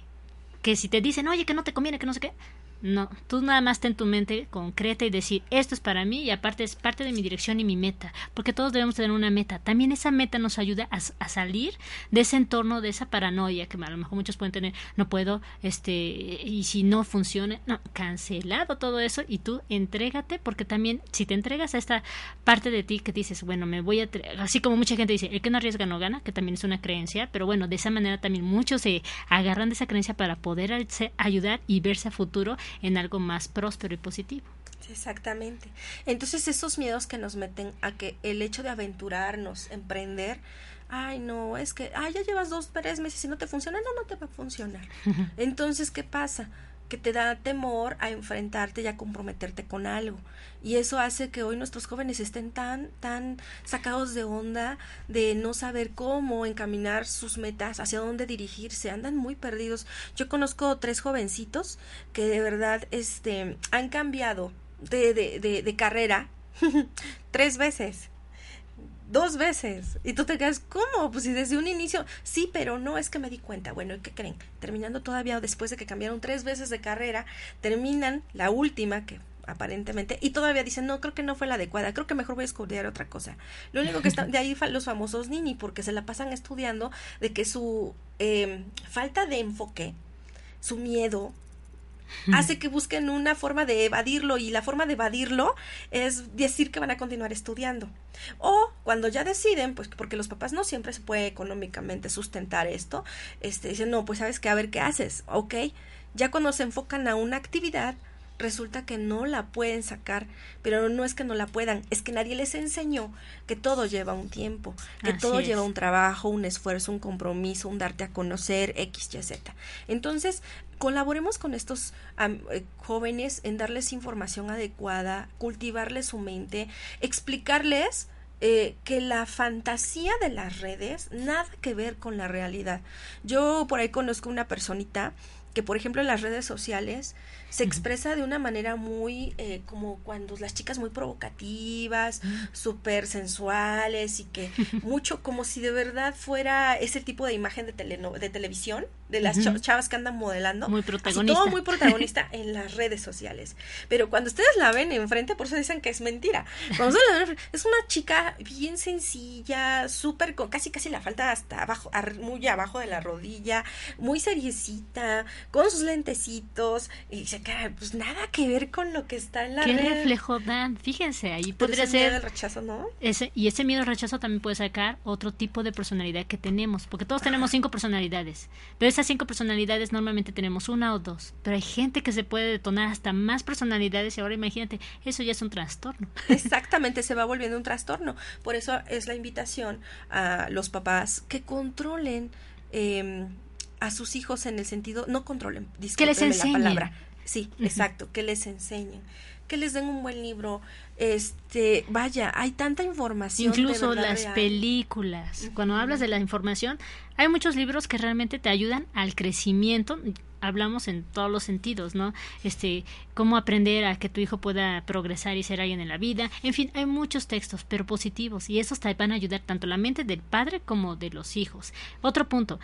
Que si te dicen, oye, que no te conviene, que no sé qué. No, tú nada más ten tu mente concreta y decir, esto es para mí y aparte es parte de mi dirección y mi meta, porque todos debemos tener una meta. También esa meta nos ayuda a, salir de ese entorno, de esa paranoia que a lo mejor muchos pueden tener, no puedo, este, y si no funciona, no, cancelado todo eso y tú entrégate, porque también si te entregas a esta parte de ti que dices, bueno, me voy a, así como mucha gente dice, el que no arriesga no gana, que también es una creencia, pero bueno, de esa manera también muchos se agarran de esa creencia para poder ayudar y verse a futuro en algo más próspero y positivo. Exactamente. Entonces esos miedos que nos meten a que el hecho de aventurarnos, emprender, ay no, es que, ay ya llevas dos, tres meses y no te funciona, no, no te va a funcionar. (laughs) Entonces, ¿qué pasa? Que te da temor a enfrentarte y a comprometerte con algo. Y eso hace que hoy nuestros jóvenes estén tan, tan sacados de onda de no saber cómo encaminar sus metas, hacia dónde dirigirse, andan muy perdidos. Yo conozco tres jovencitos que de verdad este, han cambiado de, de, de, de carrera (laughs) tres veces dos veces. Y tú te quedas, ¿cómo? Pues si desde un inicio, sí, pero no es que me di cuenta. Bueno, ¿y qué creen? Terminando todavía después de que cambiaron tres veces de carrera, terminan la última que aparentemente y todavía dicen no creo que no fue la adecuada creo que mejor voy a estudiar otra cosa lo único que está de ahí los famosos nini porque se la pasan estudiando de que su eh, falta de enfoque su miedo hace que busquen una forma de evadirlo y la forma de evadirlo es decir que van a continuar estudiando. O cuando ya deciden, pues porque los papás no siempre se puede económicamente sustentar esto, este dicen, "No, pues sabes que a ver qué haces." Ok, ya cuando se enfocan a una actividad resulta que no la pueden sacar, pero no es que no la puedan, es que nadie les enseñó que todo lleva un tiempo, que Así todo es. lleva un trabajo, un esfuerzo, un compromiso, un darte a conocer, X, Y, Z. Entonces, colaboremos con estos eh, jóvenes en darles información adecuada, cultivarles su mente, explicarles eh, que la fantasía de las redes nada que ver con la realidad. Yo por ahí conozco una personita que por ejemplo en las redes sociales se expresa de una manera muy eh, como cuando las chicas muy provocativas, súper sensuales y que (laughs) mucho como si de verdad fuera ese tipo de imagen de, teleno- de televisión, de las chavas que andan modelando. Muy Así, protagonista. todo muy protagonista en las redes sociales. Pero cuando ustedes la ven enfrente, por eso dicen que es mentira. Cuando ustedes la ven enfrente, es una chica bien sencilla, súper, con casi casi la falta hasta abajo, muy abajo de la rodilla, muy seriecita, con sus lentecitos, y se queda, pues nada que ver con lo que está en la ¿Qué red. reflejo dan? Fíjense, ahí Pero podría ese miedo ser del rechazo, ¿no? Ese, y ese miedo al rechazo también puede sacar otro tipo de personalidad que tenemos, porque todos tenemos cinco personalidades, pero esas cinco personalidades normalmente tenemos una o dos, pero hay gente que se puede detonar hasta más personalidades y ahora imagínate, eso ya es un trastorno. Exactamente, se va volviendo un trastorno. Por eso es la invitación a los papás que controlen eh, a sus hijos en el sentido, no controlen, Que les enseñen. la palabra. Sí, exacto, que les enseñen, que les den un buen libro. Este, vaya, hay tanta información. Incluso las real. películas. Cuando hablas de la información, hay muchos libros que realmente te ayudan al crecimiento. Hablamos en todos los sentidos, ¿no? Este, cómo aprender a que tu hijo pueda progresar y ser alguien en la vida. En fin, hay muchos textos, pero positivos, y esos te van a ayudar tanto la mente del padre como de los hijos. Otro punto.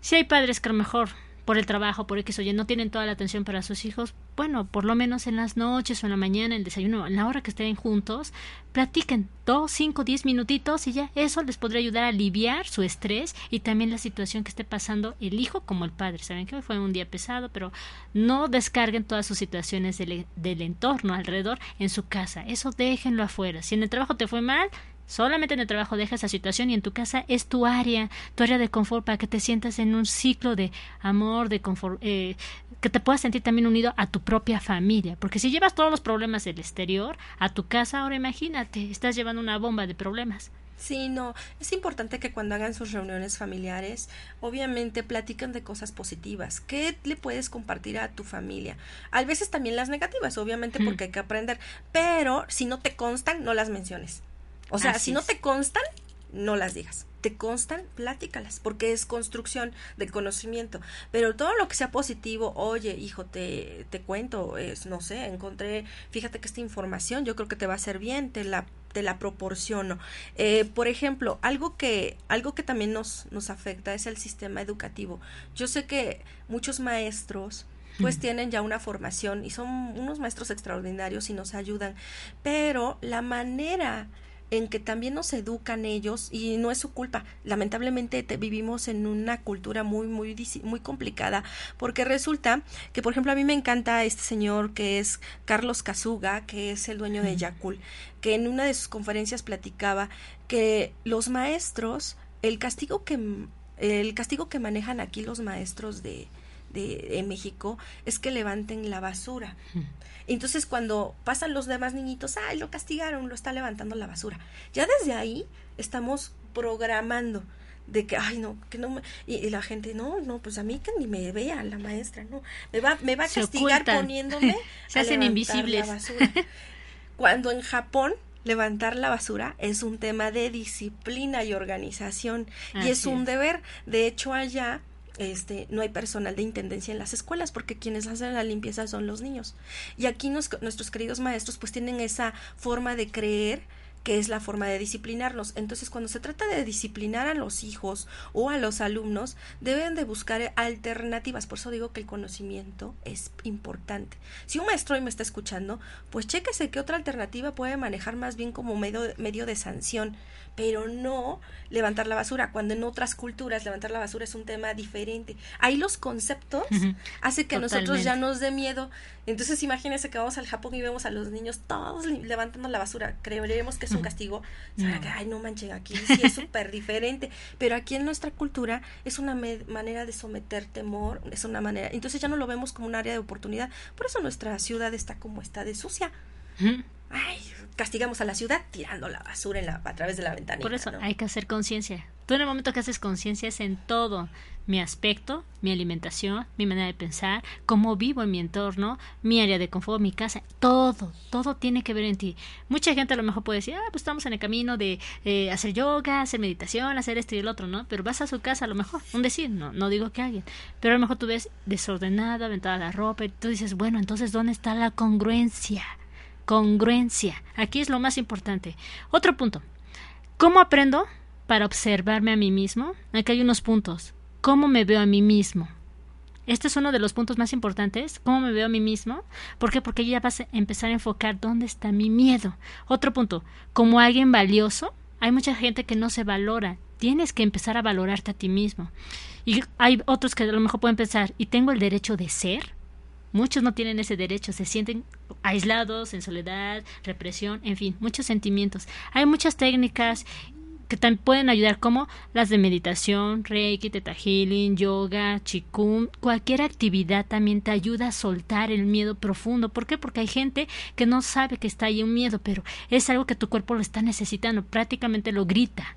Si hay padres que a lo mejor por el trabajo, por X o Y, no tienen toda la atención para sus hijos, bueno, por lo menos en las noches o en la mañana, en el desayuno, en la hora que estén juntos, platiquen dos, cinco, diez minutitos y ya eso les podría ayudar a aliviar su estrés y también la situación que esté pasando el hijo como el padre. Saben que hoy fue un día pesado, pero no descarguen todas sus situaciones del, del entorno alrededor en su casa. Eso déjenlo afuera. Si en el trabajo te fue mal, Solamente en el trabajo deja esa situación y en tu casa es tu área, tu área de confort para que te sientas en un ciclo de amor, de confort, eh, que te puedas sentir también unido a tu propia familia. Porque si llevas todos los problemas del exterior a tu casa, ahora imagínate, estás llevando una bomba de problemas. Sí, no, es importante que cuando hagan sus reuniones familiares, obviamente platiquen de cosas positivas. ¿Qué le puedes compartir a tu familia? A veces también las negativas, obviamente, porque hay que aprender, pero si no te constan, no las menciones. O sea, si no te constan, no las digas. Te constan, pláticalas, porque es construcción de conocimiento. Pero todo lo que sea positivo, oye, hijo, te, te cuento, es, no sé, encontré, fíjate que esta información yo creo que te va a hacer bien, te la te la proporciono. Eh, por ejemplo, algo que, algo que también nos, nos afecta es el sistema educativo. Yo sé que muchos maestros pues tienen ya una formación y son unos maestros extraordinarios y nos ayudan, pero la manera en que también nos educan ellos y no es su culpa. Lamentablemente vivimos en una cultura muy muy muy complicada porque resulta que por ejemplo a mí me encanta este señor que es Carlos Casuga, que es el dueño de Yakul, que en una de sus conferencias platicaba que los maestros el castigo que el castigo que manejan aquí los maestros de, de, México es que levanten la basura. Entonces cuando pasan los demás niñitos, ay, lo castigaron, lo está levantando la basura. Ya desde ahí estamos programando de que ay no que no me, y, la gente no no pues a mí que ni me vea la maestra no me va me va a castigar poniéndome (laughs) se hacen invisibles la basura. (laughs) cuando en Japón levantar la basura es un tema de disciplina y organización y es un deber de hecho allá este, no hay personal de intendencia en las escuelas porque quienes hacen la limpieza son los niños. Y aquí nuestros queridos maestros pues tienen esa forma de creer que es la forma de disciplinarlos. Entonces, cuando se trata de disciplinar a los hijos o a los alumnos, deben de buscar alternativas. Por eso digo que el conocimiento es importante. Si un maestro hoy me está escuchando, pues chéquese qué otra alternativa puede manejar más bien como medio, medio de sanción pero no levantar la basura, cuando en otras culturas levantar la basura es un tema diferente. Ahí los conceptos hace que nosotros ya nos dé miedo. Entonces imagínense que vamos al Japón y vemos a los niños todos levantando la basura. Creeremos que es un castigo. Ay, no manchen, aquí sí es (laughs) súper diferente. Pero aquí en nuestra cultura es una manera de someter temor, es una manera. Entonces ya no lo vemos como un área de oportunidad. Por eso nuestra ciudad está como está de sucia. Ay, castigamos a la ciudad tirando la basura en la, a través de la ventana. Por eso hay que hacer conciencia. Tú en el momento que haces conciencia es en todo mi aspecto, mi alimentación, mi manera de pensar, cómo vivo en mi entorno, mi área de confort, mi casa, todo, todo tiene que ver en ti. Mucha gente a lo mejor puede decir, ah, pues estamos en el camino de eh, hacer yoga, hacer meditación, hacer esto y el otro, ¿no? Pero vas a su casa a lo mejor, un decir, no, no digo que alguien, pero a lo mejor tú ves desordenada, aventada la ropa y tú dices, bueno, entonces, ¿dónde está la congruencia? Congruencia. Aquí es lo más importante. Otro punto. ¿Cómo aprendo para observarme a mí mismo? Aquí hay unos puntos. ¿Cómo me veo a mí mismo? Este es uno de los puntos más importantes. ¿Cómo me veo a mí mismo? ¿Por qué? Porque ya vas a empezar a enfocar dónde está mi miedo. Otro punto. Como alguien valioso, hay mucha gente que no se valora. Tienes que empezar a valorarte a ti mismo. Y hay otros que a lo mejor pueden pensar, ¿y tengo el derecho de ser? Muchos no tienen ese derecho, se sienten aislados, en soledad, represión, en fin, muchos sentimientos. Hay muchas técnicas que también pueden ayudar como las de meditación, reiki, teta healing, yoga, chikung, cualquier actividad también te ayuda a soltar el miedo profundo. ¿Por qué? Porque hay gente que no sabe que está ahí un miedo, pero es algo que tu cuerpo lo está necesitando, prácticamente lo grita.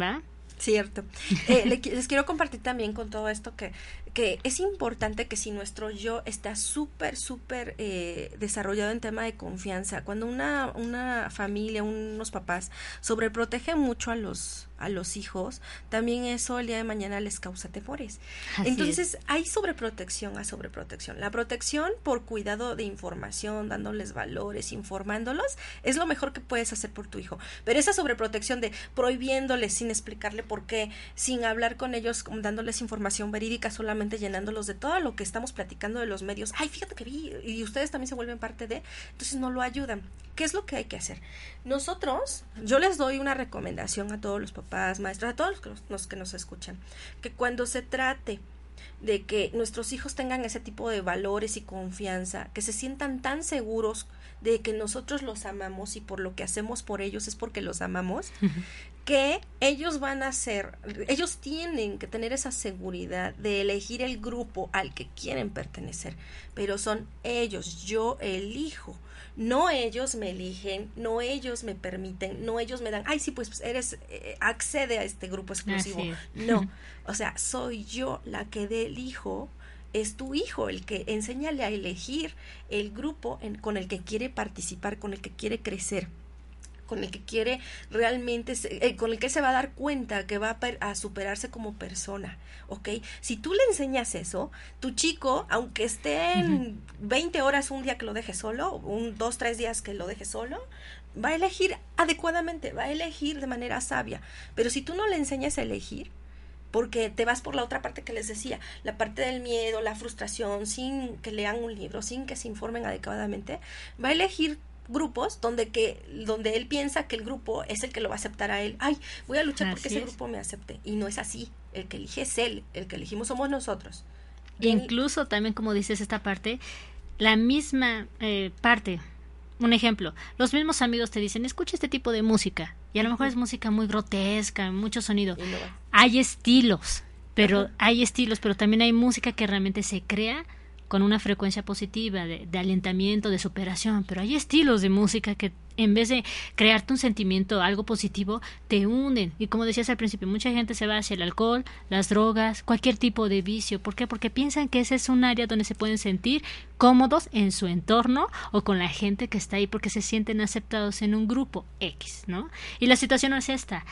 ¿Va? Cierto. Eh, les quiero compartir también con todo esto que, que es importante que si nuestro yo está súper, súper eh, desarrollado en tema de confianza, cuando una, una familia, unos papás sobreprotegen mucho a los, a los hijos, también eso el día de mañana les causa temores. Entonces hay sobreprotección a sobreprotección. La protección por cuidado de información, dándoles valores, informándolos, es lo mejor que puedes hacer por tu hijo. Pero esa sobreprotección de prohibiéndoles sin explicarle por qué, sin hablar con ellos, dándoles información verídica, solamente llenándolos de todo lo que estamos platicando de los medios. Ay, fíjate que vi, y ustedes también se vuelven parte de, entonces no lo ayudan. ¿Qué es lo que hay que hacer? Nosotros, yo les doy una recomendación a todos los papás, maestros, a todos los que nos escuchan, que cuando se trate de que nuestros hijos tengan ese tipo de valores y confianza, que se sientan tan seguros de que nosotros los amamos y por lo que hacemos por ellos es porque los amamos, que ellos van a ser, ellos tienen que tener esa seguridad de elegir el grupo al que quieren pertenecer, pero son ellos, yo elijo. No ellos me eligen, no ellos me permiten, no ellos me dan, ay, sí, pues eres, eh, accede a este grupo exclusivo. No, (laughs) o sea, soy yo la que elijo es tu hijo el que enséñale a elegir el grupo en, con el que quiere participar, con el que quiere crecer con el que quiere realmente, eh, con el que se va a dar cuenta que va a, superarse como persona, ¿ok? Si tú le enseñas eso, tu chico, aunque esté en 20 horas un día que lo deje solo, un dos, tres días que lo deje solo, va a elegir adecuadamente, va a elegir de manera sabia. Pero si tú no le enseñas a elegir, porque te vas por la otra parte que les decía, la parte del miedo, la frustración, sin que lean un libro, sin que se informen adecuadamente, va a elegir grupos donde que donde él piensa que el grupo es el que lo va a aceptar a él. Ay, voy a luchar porque ese grupo me acepte y no es así. El que elige es él, el que elegimos somos nosotros. incluso también como dices esta parte, la misma eh, parte un ejemplo, los mismos amigos te dicen, escucha este tipo de música, y a lo mejor es música muy grotesca, mucho sonido. Hay estilos, pero hay estilos, pero también hay música que realmente se crea con una frecuencia positiva, de, alentamiento, de superación, pero hay estilos de música que en vez de crearte un sentimiento, algo positivo, te hunden. Y como decías al principio, mucha gente se va hacia el alcohol, las drogas, cualquier tipo de vicio. ¿Por qué? Porque piensan que ese es un área donde se pueden sentir cómodos en su entorno o con la gente que está ahí porque se sienten aceptados en un grupo X, ¿no? Y la situación no es esta.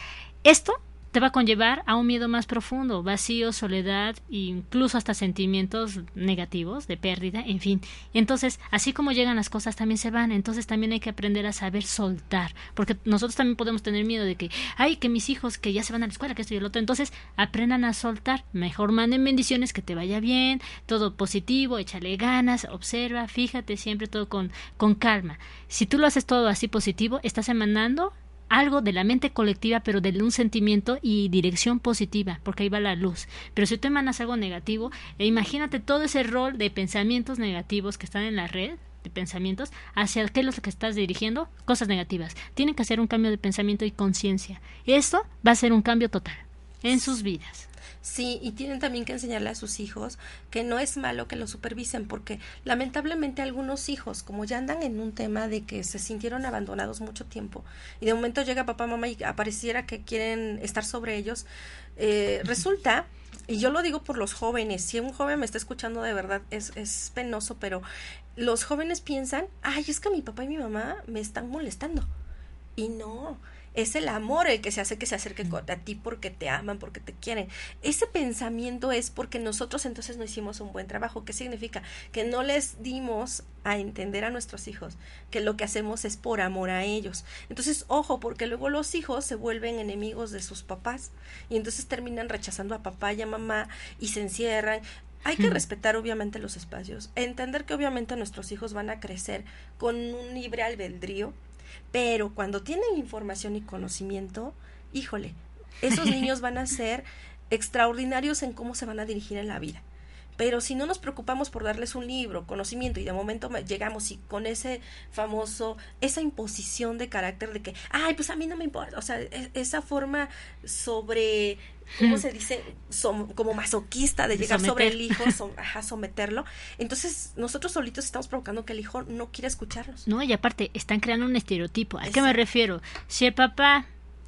Esto te va a conllevar a un miedo más profundo, vacío, soledad incluso hasta sentimientos negativos de pérdida, en fin. Entonces, así como llegan las cosas, también se van. Entonces, también hay que aprender a saber soltar, porque nosotros también podemos tener miedo de que, ay, que mis hijos que ya se van a la escuela, que esto y el otro. Entonces, aprendan a soltar. Mejor manden bendiciones, que te vaya bien, todo positivo, échale ganas, observa, fíjate siempre todo con, con calma. Si tú lo haces todo así positivo, estás emanando algo de la mente colectiva, pero de un sentimiento y dirección positiva, porque ahí va la luz. Pero si tú emanas algo negativo, e imagínate todo ese rol de pensamientos negativos que están en la red de pensamientos hacia qué es lo que estás dirigiendo, cosas negativas. Tienen que hacer un cambio de pensamiento y conciencia. Esto va a ser un cambio total en sus vidas. Sí, y tienen también que enseñarle a sus hijos que no es malo que lo supervisen, porque lamentablemente algunos hijos, como ya andan en un tema de que se sintieron abandonados mucho tiempo, y de momento llega papá, mamá y apareciera que quieren estar sobre ellos, eh, resulta y yo lo digo por los jóvenes, si un joven me está escuchando de verdad es, es penoso, pero los jóvenes piensan, ay, es que mi papá y mi mamá me están molestando. Y no, es el amor el que se hace que se acerque a ti porque te aman, porque te quieren. Ese pensamiento es porque nosotros entonces no hicimos un buen trabajo. ¿Qué significa? Que no les dimos a entender a nuestros hijos que lo que hacemos es por amor a ellos. Entonces, ojo, porque luego los hijos se vuelven enemigos de sus papás y entonces terminan rechazando a papá y a mamá y se encierran. Hay que respetar obviamente los espacios, entender que obviamente nuestros hijos van a crecer con un libre albedrío, pero cuando tienen información y conocimiento, híjole, esos (laughs) niños van a ser extraordinarios en cómo se van a dirigir en la vida. Pero si no nos preocupamos por darles un libro, conocimiento, y de momento llegamos y con ese famoso, esa imposición de carácter de que, ay, pues a mí no me importa, o sea, e-, esa forma sobre ¿cómo se dice? como masoquista de llegar sobre el hijo, a someterlo. Entonces, nosotros solitos estamos provocando que el hijo no quiera escucharlos. No, y aparte, están creando un estereotipo. ¿A qué me refiero? Si el papá,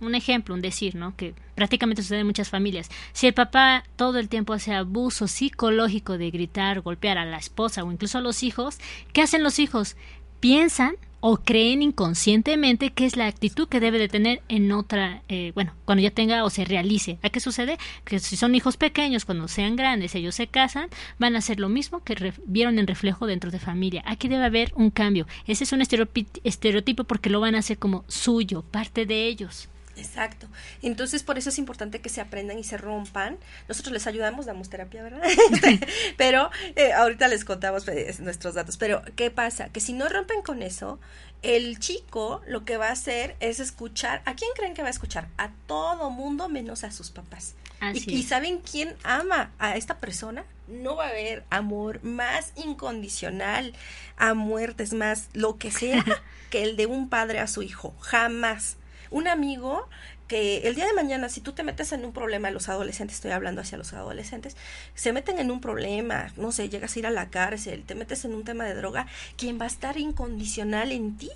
un ejemplo, un decir, ¿no? Que prácticamente sucede en muchas familias. Si el papá todo el tiempo hace abuso psicológico de gritar, golpear a la esposa o incluso a los hijos, ¿qué hacen los hijos? Piensan o creen inconscientemente que es la actitud que debe de tener en otra, eh, bueno, cuando ya tenga o se realice. ¿A qué sucede? Que si son hijos pequeños, cuando sean grandes, ellos se casan, van a hacer lo mismo que vieron en reflejo dentro de familia. Aquí debe haber un cambio. Ese es un estereotipo porque lo van a hacer como suyo, parte de ellos. Exacto. Entonces, por eso es importante que se aprendan y se rompan. Nosotros les ayudamos, damos terapia, ¿verdad? (laughs) pero eh, ahorita les contamos pues, nuestros datos. Pero, ¿qué pasa? Que si no rompen con eso, el chico lo que va a hacer es escuchar, ¿a quién creen que va a escuchar? A todo mundo menos a sus papás. Y, y, saben quién ama a esta persona? No va a haber amor más incondicional a muertes, más lo que sea, (laughs) que el de un padre a su hijo. Jamás. Un amigo que el día de mañana, si tú te metes en un problema, los adolescentes, estoy hablando hacia los adolescentes, se meten en un problema, no sé, llegas a ir a la cárcel, te metes en un tema de droga, quien va a estar incondicional en ti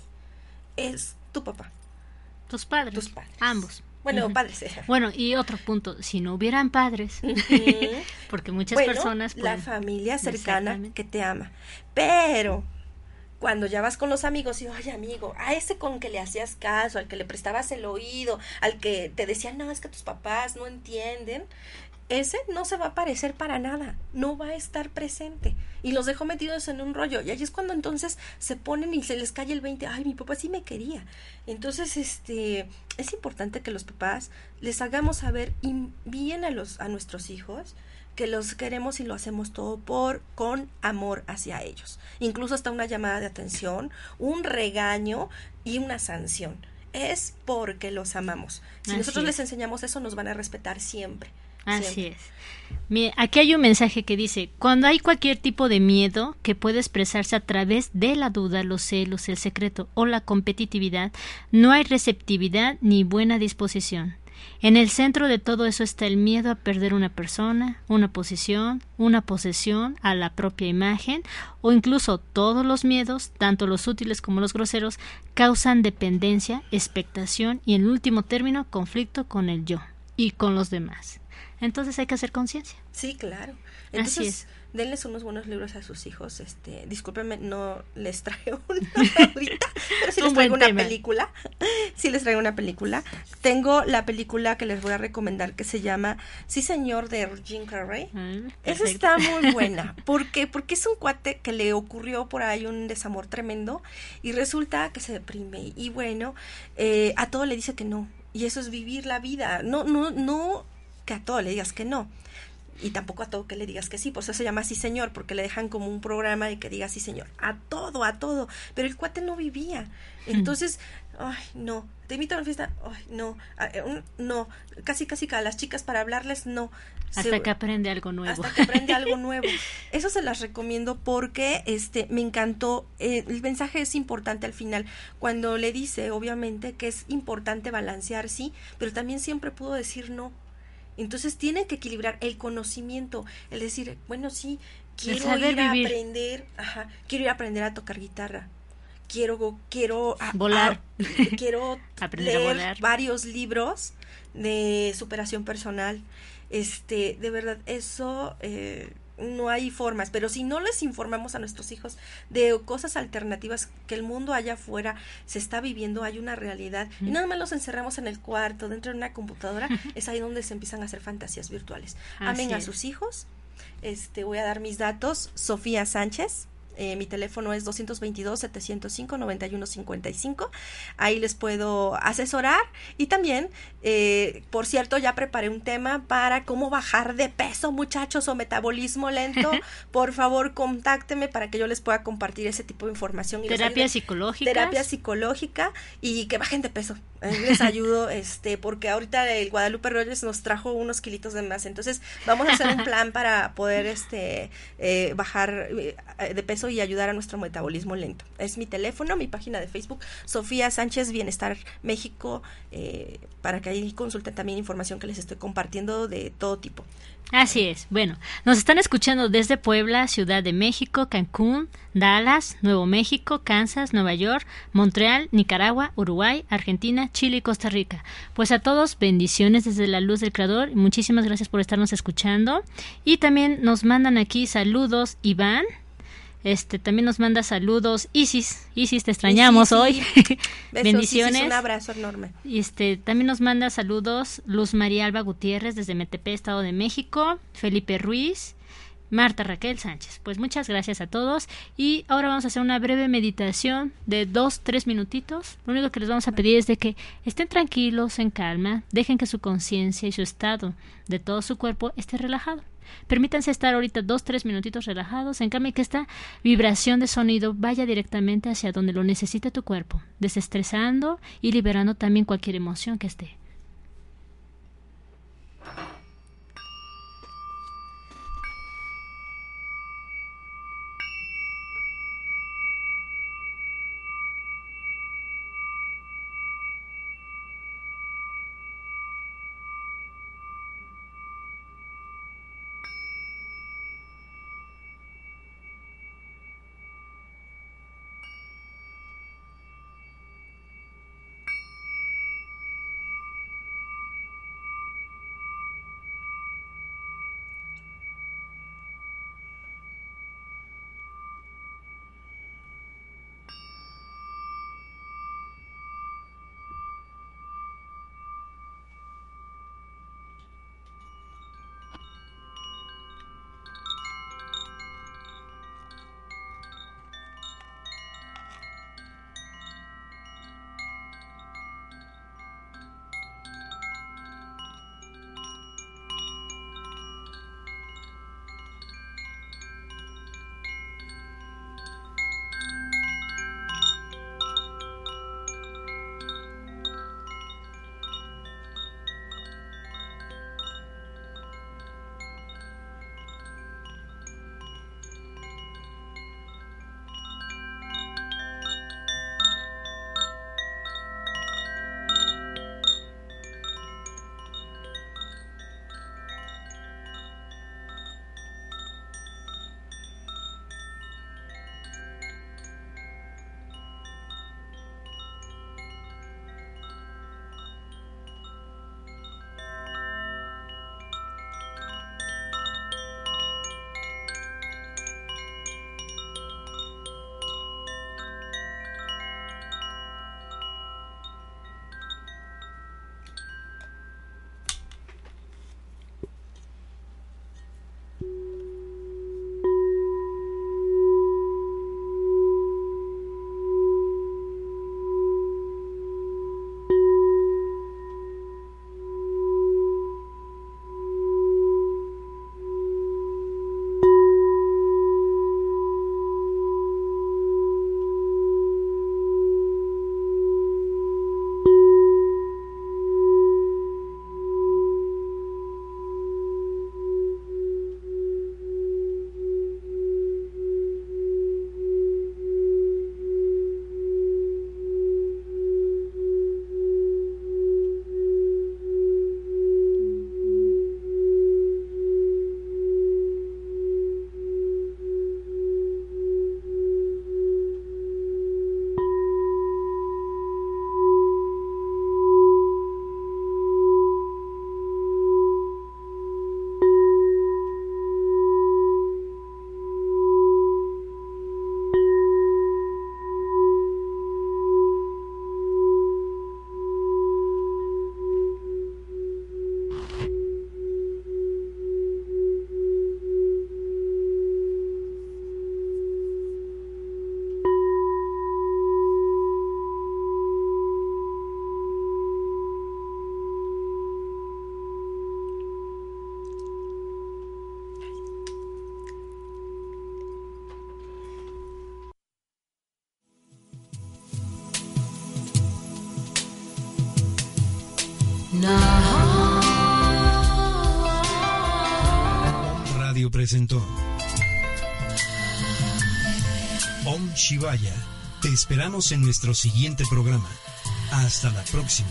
es tu papá. Tus padres. Tus padres. Ambos. Bueno, padres. Bueno, y otro punto, si no hubieran padres, (laughs) porque muchas personas... La familia cercana que te ama. Pero cuando ya vas con los amigos y, oye amigo, a ese con que le hacías caso, al que le prestabas el oído, al que te decían, no, es que tus papás no entienden, ese no se va a parecer para nada, no va a estar presente. Y los dejó metidos en un rollo. Y ahí es cuando entonces se ponen y se les cae el 20, ay, mi papá sí me quería. Entonces, este, es importante que los papás les hagamos saber bien a, los, a nuestros hijos que los queremos y lo hacemos todo por con amor hacia ellos. Incluso hasta una llamada de atención, un regaño y una sanción. Es porque los amamos. Si nosotros les enseñamos eso, nos van a respetar siempre. Así es. Mire, aquí hay un mensaje que dice, cuando hay cualquier tipo de miedo que puede expresarse a través de la duda, los celos, el secreto o la competitividad, no hay receptividad ni buena disposición. En el centro de todo eso está el miedo a perder una persona, una posición, una posesión, a la propia imagen, o incluso todos los miedos, tanto los útiles como los groseros, causan dependencia, expectación y en último término conflicto con el yo y con los demás. Entonces hay que hacer conciencia. Sí, claro. Entonces, Así es. Denles unos buenos libros a sus hijos. Este, discúlpenme, no les traigo (laughs) una ahorita, pero sí (laughs) les traigo una película. (laughs) Sí les traigo una película. Tengo la película que les voy a recomendar que se llama Sí, señor, de Jim Carrey. Ah, Esa está muy buena. ¿Por qué? Porque es un cuate que le ocurrió por ahí un desamor tremendo y resulta que se deprime. Y bueno, eh, a todo le dice que no. Y eso es vivir la vida. No, no, no que a todo le digas que no. Y tampoco a todo que le digas que sí, por eso se llama sí señor, porque le dejan como un programa y que diga sí señor, a todo, a todo. Pero el cuate no vivía. Entonces, ay, no, te invito a una fiesta, ay, no, eh, no, casi, casi a las chicas para hablarles, no. Hasta que aprende algo nuevo. Hasta que aprende algo (laughs) nuevo. Eso se las recomiendo porque este me encantó. Eh, el mensaje es importante al final. Cuando le dice, obviamente, que es importante balancear, sí, pero también siempre pudo decir no entonces tiene que equilibrar el conocimiento, el decir, bueno, sí, quiero ir a aprender, ajá, quiero ir a aprender a tocar guitarra. Quiero quiero volar. (laughs) quiero (laughs) leer varios libros de superación personal. Este, de verdad, eso eh, no hay formas, pero si no les informamos a nuestros hijos de cosas alternativas que el mundo allá afuera se está viviendo, hay una realidad, y nada más los encerramos en el cuarto, dentro de una computadora, (laughs) es ahí donde se empiezan a hacer fantasías virtuales. Amen a sus hijos. Este, voy a dar mis datos. Sofía Sánchez, eh, mi teléfono es 222-705-9155. Ahí les puedo asesorar. Y también, eh, por cierto, ya preparé un tema para cómo bajar de peso, muchachos, o metabolismo lento. por favor, contácteme para que yo les pueda compartir ese tipo de información. Y terapia psicológica. Terapia psicológica y que bajen de peso. les ayudo, (laughs) este, porque ahorita el Guadalupe Reyes nos trajo unos kilitos de más. Entonces, vamos a hacer un (laughs) plan para poder este eh, bajar de peso y ayudar a nuestro metabolismo lento. Es mi teléfono, mi página de Facebook, Sofía Sánchez Bienestar México, eh, para que ahí consulten también información que les estoy compartiendo de todo tipo. Así es. Bueno, nos están escuchando desde Puebla, Ciudad de México, Cancún, Dallas, Nuevo México, Kansas, Nueva York, Montreal, Nicaragua, Uruguay, Argentina, Chile y Costa Rica. Pues a todos bendiciones desde la luz del Creador. Muchísimas gracias por estarnos escuchando. Y también nos mandan aquí saludos Iván, este también nos manda saludos Isis, Isis te extrañamos hoy. (laughs) Bendiciones. un abrazo enorme. Y este también nos manda saludos Luz María Alba Gutiérrez desde Metepé, Estado de México, Felipe Ruiz, Marta Raquel Sánchez. Pues muchas gracias a todos y ahora vamos a hacer una breve meditación de dos, tres minutitos. Lo único que les vamos a pedir es de que estén tranquilos, en calma, dejen que su conciencia y su estado de todo su cuerpo esté relajado. Permítanse estar ahorita dos, tres minutitos relajados, en cambio que esta vibración de sonido vaya directamente hacia donde lo necesite tu cuerpo, desestresando y liberando también cualquier emoción que esté. Esperamos en nuestro siguiente programa. Hasta la próxima.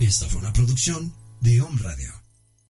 Esta fue una producción de Om Radio.